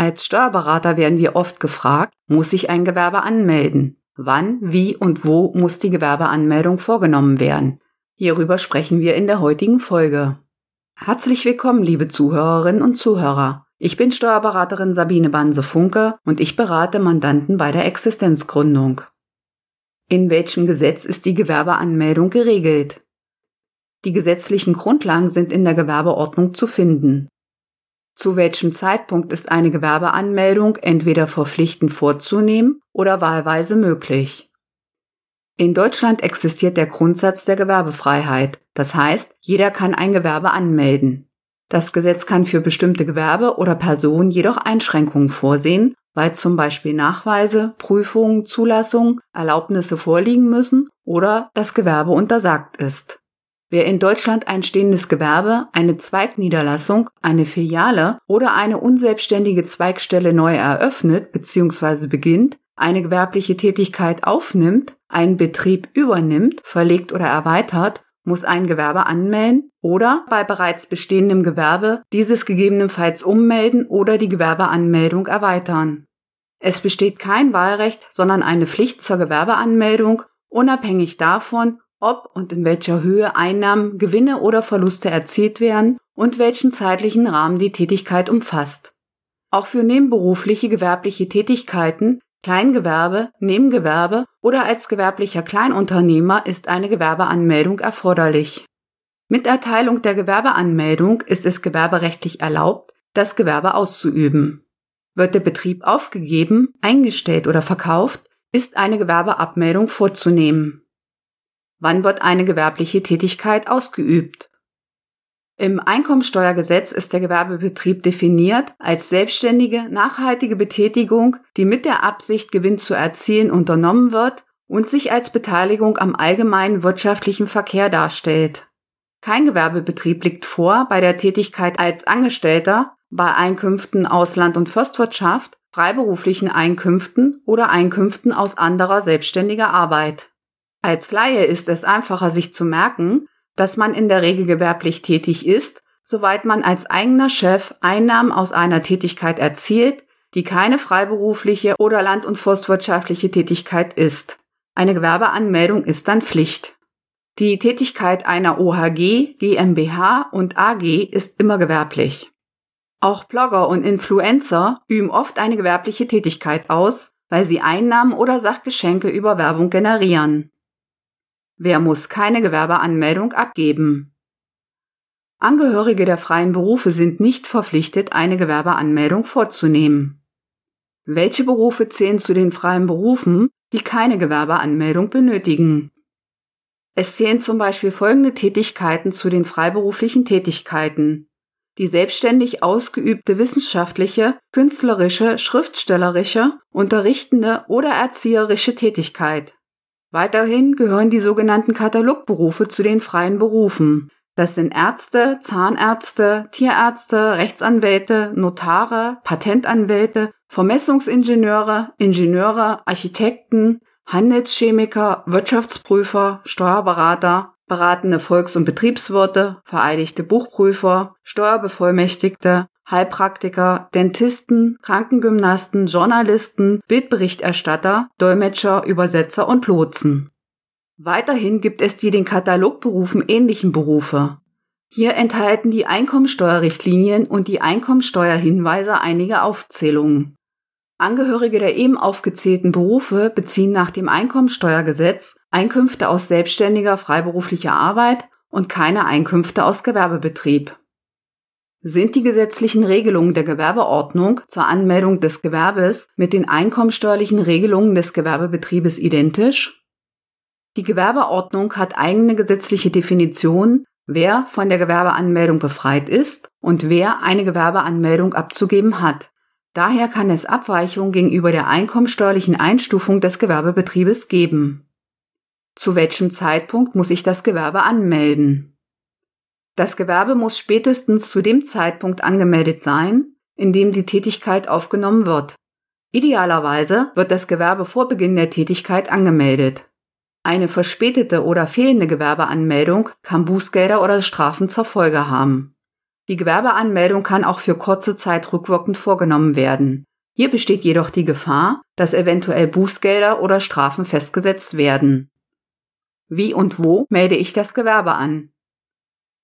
Als Steuerberater werden wir oft gefragt, muss ich ein Gewerbe anmelden? Wann, wie und wo muss die Gewerbeanmeldung vorgenommen werden? Hierüber sprechen wir in der heutigen Folge. Herzlich willkommen, liebe Zuhörerinnen und Zuhörer. Ich bin Steuerberaterin Sabine Banse-Funke und ich berate Mandanten bei der Existenzgründung. In welchem Gesetz ist die Gewerbeanmeldung geregelt? Die gesetzlichen Grundlagen sind in der Gewerbeordnung zu finden. Zu welchem Zeitpunkt ist eine Gewerbeanmeldung entweder verpflichtend vorzunehmen oder wahlweise möglich? In Deutschland existiert der Grundsatz der Gewerbefreiheit. Das heißt, jeder kann ein Gewerbe anmelden. Das Gesetz kann für bestimmte Gewerbe oder Personen jedoch Einschränkungen vorsehen, weil zum Beispiel Nachweise, Prüfungen, Zulassungen, Erlaubnisse vorliegen müssen oder das Gewerbe untersagt ist. Wer in Deutschland ein stehendes Gewerbe, eine Zweigniederlassung, eine Filiale oder eine unselbstständige Zweigstelle neu eröffnet bzw. beginnt, eine gewerbliche Tätigkeit aufnimmt, einen Betrieb übernimmt, verlegt oder erweitert, muss ein Gewerbe anmelden oder bei bereits bestehendem Gewerbe dieses gegebenenfalls ummelden oder die Gewerbeanmeldung erweitern. Es besteht kein Wahlrecht, sondern eine Pflicht zur Gewerbeanmeldung, unabhängig davon, ob und in welcher Höhe Einnahmen, Gewinne oder Verluste erzielt werden und welchen zeitlichen Rahmen die Tätigkeit umfasst. Auch für nebenberufliche gewerbliche Tätigkeiten, Kleingewerbe, Nebengewerbe oder als gewerblicher Kleinunternehmer ist eine Gewerbeanmeldung erforderlich. Mit Erteilung der Gewerbeanmeldung ist es gewerberechtlich erlaubt, das Gewerbe auszuüben. Wird der Betrieb aufgegeben, eingestellt oder verkauft, ist eine Gewerbeabmeldung vorzunehmen. Wann wird eine gewerbliche Tätigkeit ausgeübt? Im Einkommensteuergesetz ist der Gewerbebetrieb definiert als selbstständige, nachhaltige Betätigung, die mit der Absicht, Gewinn zu erzielen, unternommen wird und sich als Beteiligung am allgemeinen wirtschaftlichen Verkehr darstellt. Kein Gewerbebetrieb liegt vor bei der Tätigkeit als Angestellter, bei Einkünften aus Land- und Forstwirtschaft, freiberuflichen Einkünften oder Einkünften aus anderer selbstständiger Arbeit. Als Laie ist es einfacher, sich zu merken, dass man in der Regel gewerblich tätig ist, soweit man als eigener Chef Einnahmen aus einer Tätigkeit erzielt, die keine freiberufliche oder land- und forstwirtschaftliche Tätigkeit ist. Eine Gewerbeanmeldung ist dann Pflicht. Die Tätigkeit einer OHG, GmbH und AG ist immer gewerblich. Auch Blogger und Influencer üben oft eine gewerbliche Tätigkeit aus, weil sie Einnahmen oder Sachgeschenke über Werbung generieren. Wer muss keine Gewerbeanmeldung abgeben? Angehörige der freien Berufe sind nicht verpflichtet, eine Gewerbeanmeldung vorzunehmen. Welche Berufe zählen zu den freien Berufen, die keine Gewerbeanmeldung benötigen? Es zählen zum Beispiel folgende Tätigkeiten zu den freiberuflichen Tätigkeiten. Die selbstständig ausgeübte wissenschaftliche, künstlerische, schriftstellerische, unterrichtende oder erzieherische Tätigkeit. Weiterhin gehören die sogenannten Katalogberufe zu den freien Berufen. Das sind Ärzte, Zahnärzte, Tierärzte, Rechtsanwälte, Notare, Patentanwälte, Vermessungsingenieure, Ingenieure, Architekten, Handelschemiker, Wirtschaftsprüfer, Steuerberater, beratende Volks- und Betriebswirte, vereidigte Buchprüfer, Steuerbevollmächtigte, Heilpraktiker, Dentisten, Krankengymnasten, Journalisten, Bildberichterstatter, Dolmetscher, Übersetzer und Lotsen. Weiterhin gibt es die den Katalogberufen ähnlichen Berufe. Hier enthalten die Einkommensteuerrichtlinien und die Einkommensteuerhinweise einige Aufzählungen. Angehörige der eben aufgezählten Berufe beziehen nach dem Einkommensteuergesetz Einkünfte aus selbstständiger freiberuflicher Arbeit und keine Einkünfte aus Gewerbebetrieb. Sind die gesetzlichen Regelungen der Gewerbeordnung zur Anmeldung des Gewerbes mit den einkommensteuerlichen Regelungen des Gewerbebetriebes identisch? Die Gewerbeordnung hat eigene gesetzliche Definitionen, wer von der Gewerbeanmeldung befreit ist und wer eine Gewerbeanmeldung abzugeben hat. Daher kann es Abweichungen gegenüber der einkommensteuerlichen Einstufung des Gewerbebetriebes geben. Zu welchem Zeitpunkt muss ich das Gewerbe anmelden? Das Gewerbe muss spätestens zu dem Zeitpunkt angemeldet sein, in dem die Tätigkeit aufgenommen wird. Idealerweise wird das Gewerbe vor Beginn der Tätigkeit angemeldet. Eine verspätete oder fehlende Gewerbeanmeldung kann Bußgelder oder Strafen zur Folge haben. Die Gewerbeanmeldung kann auch für kurze Zeit rückwirkend vorgenommen werden. Hier besteht jedoch die Gefahr, dass eventuell Bußgelder oder Strafen festgesetzt werden. Wie und wo melde ich das Gewerbe an?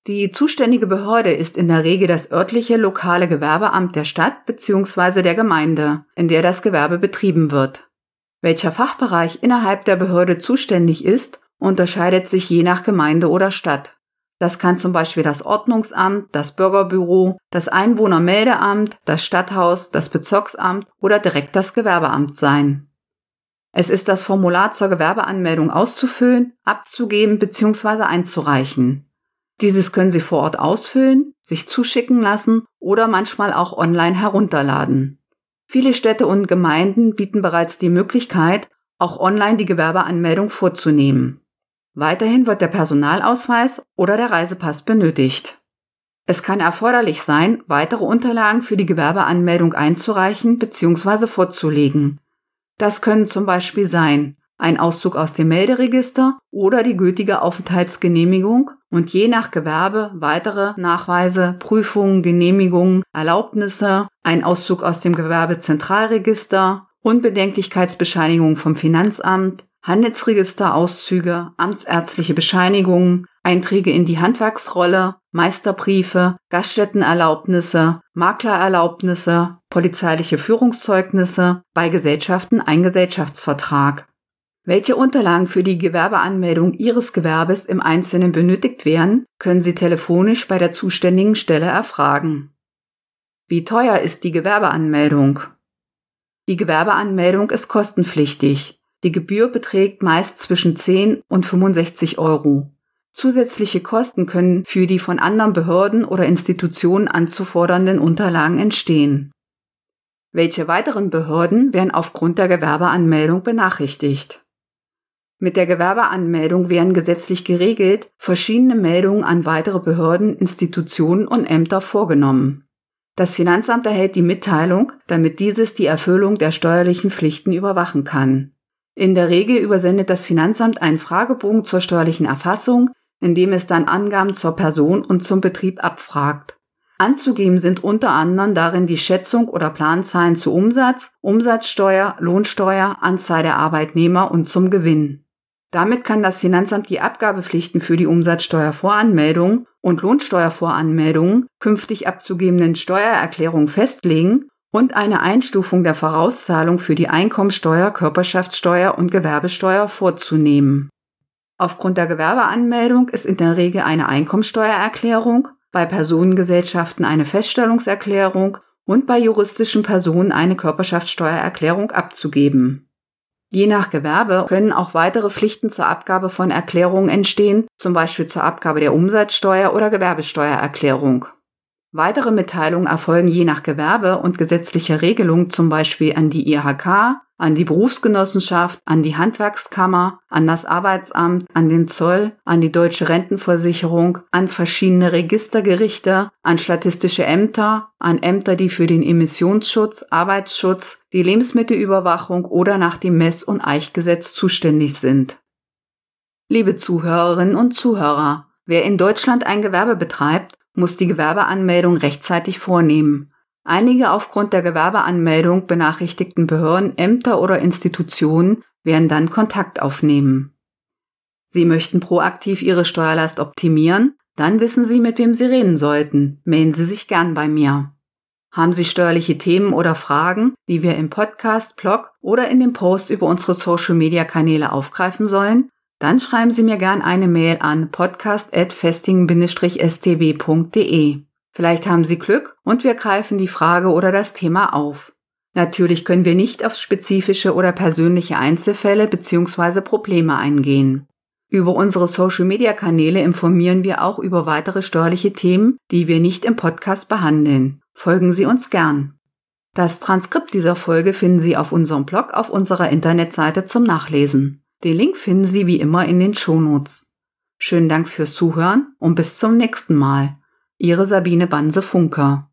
Die zuständige Behörde ist in der Regel das örtliche lokale Gewerbeamt der Stadt bzw. der Gemeinde, in der das Gewerbe betrieben wird. Welcher Fachbereich innerhalb der Behörde zuständig ist, unterscheidet sich je nach Gemeinde oder Stadt. Das kann zum Beispiel das Ordnungsamt, das Bürgerbüro, das Einwohnermeldeamt, das Stadthaus, das Bezirksamt oder direkt das Gewerbeamt sein. Es ist das Formular zur Gewerbeanmeldung auszufüllen, abzugeben bzw. einzureichen. Dieses können Sie vor Ort ausfüllen, sich zuschicken lassen oder manchmal auch online herunterladen. Viele Städte und Gemeinden bieten bereits die Möglichkeit, auch online die Gewerbeanmeldung vorzunehmen. Weiterhin wird der Personalausweis oder der Reisepass benötigt. Es kann erforderlich sein, weitere Unterlagen für die Gewerbeanmeldung einzureichen bzw. vorzulegen. Das können zum Beispiel sein ein Auszug aus dem Melderegister oder die gültige Aufenthaltsgenehmigung und je nach Gewerbe weitere Nachweise, Prüfungen, Genehmigungen, Erlaubnisse, ein Auszug aus dem Gewerbezentralregister, Unbedenklichkeitsbescheinigung vom Finanzamt, Handelsregisterauszüge, amtsärztliche Bescheinigungen, Einträge in die Handwerksrolle, Meisterbriefe, Gaststättenerlaubnisse, Maklererlaubnisse, polizeiliche Führungszeugnisse, bei Gesellschaften ein Gesellschaftsvertrag. Welche Unterlagen für die Gewerbeanmeldung Ihres Gewerbes im Einzelnen benötigt werden, können Sie telefonisch bei der zuständigen Stelle erfragen. Wie teuer ist die Gewerbeanmeldung? Die Gewerbeanmeldung ist kostenpflichtig. Die Gebühr beträgt meist zwischen 10 und 65 Euro. Zusätzliche Kosten können für die von anderen Behörden oder Institutionen anzufordernden Unterlagen entstehen. Welche weiteren Behörden werden aufgrund der Gewerbeanmeldung benachrichtigt? Mit der Gewerbeanmeldung werden gesetzlich geregelt verschiedene Meldungen an weitere Behörden, Institutionen und Ämter vorgenommen. Das Finanzamt erhält die Mitteilung, damit dieses die Erfüllung der steuerlichen Pflichten überwachen kann. In der Regel übersendet das Finanzamt einen Fragebogen zur steuerlichen Erfassung, in dem es dann Angaben zur Person und zum Betrieb abfragt. Anzugeben sind unter anderem darin die Schätzung oder Planzahlen zu Umsatz, Umsatzsteuer, Lohnsteuer, Anzahl der Arbeitnehmer und zum Gewinn. Damit kann das Finanzamt die Abgabepflichten für die Umsatzsteuervoranmeldung und Lohnsteuervoranmeldungen künftig abzugebenden Steuererklärungen festlegen und eine Einstufung der Vorauszahlung für die Einkommensteuer, Körperschaftssteuer und Gewerbesteuer vorzunehmen. Aufgrund der Gewerbeanmeldung ist in der Regel eine Einkommensteuererklärung, bei Personengesellschaften eine Feststellungserklärung und bei juristischen Personen eine Körperschaftssteuererklärung abzugeben. Je nach Gewerbe können auch weitere Pflichten zur Abgabe von Erklärungen entstehen, zum Beispiel zur Abgabe der Umsatzsteuer oder Gewerbesteuererklärung. Weitere Mitteilungen erfolgen je nach Gewerbe und gesetzlicher Regelung zum Beispiel an die IHK, an die Berufsgenossenschaft, an die Handwerkskammer, an das Arbeitsamt, an den Zoll, an die deutsche Rentenversicherung, an verschiedene Registergerichte, an statistische Ämter, an Ämter, die für den Emissionsschutz, Arbeitsschutz, die Lebensmittelüberwachung oder nach dem Mess- und Eichgesetz zuständig sind. Liebe Zuhörerinnen und Zuhörer, wer in Deutschland ein Gewerbe betreibt, muss die Gewerbeanmeldung rechtzeitig vornehmen. Einige aufgrund der Gewerbeanmeldung benachrichtigten Behörden, Ämter oder Institutionen werden dann Kontakt aufnehmen. Sie möchten proaktiv Ihre Steuerlast optimieren? Dann wissen Sie, mit wem Sie reden sollten. Melden Sie sich gern bei mir. Haben Sie steuerliche Themen oder Fragen, die wir im Podcast, Blog oder in dem Post über unsere Social-Media-Kanäle aufgreifen sollen? Dann schreiben Sie mir gern eine Mail an podcast.festing-stb.de. Vielleicht haben Sie Glück und wir greifen die Frage oder das Thema auf. Natürlich können wir nicht auf spezifische oder persönliche Einzelfälle bzw. Probleme eingehen. Über unsere Social-Media-Kanäle informieren wir auch über weitere steuerliche Themen, die wir nicht im Podcast behandeln. Folgen Sie uns gern. Das Transkript dieser Folge finden Sie auf unserem Blog auf unserer Internetseite zum Nachlesen. Den Link finden Sie wie immer in den Shownotes. Schönen Dank fürs Zuhören und bis zum nächsten Mal. Ihre Sabine Banse Funker.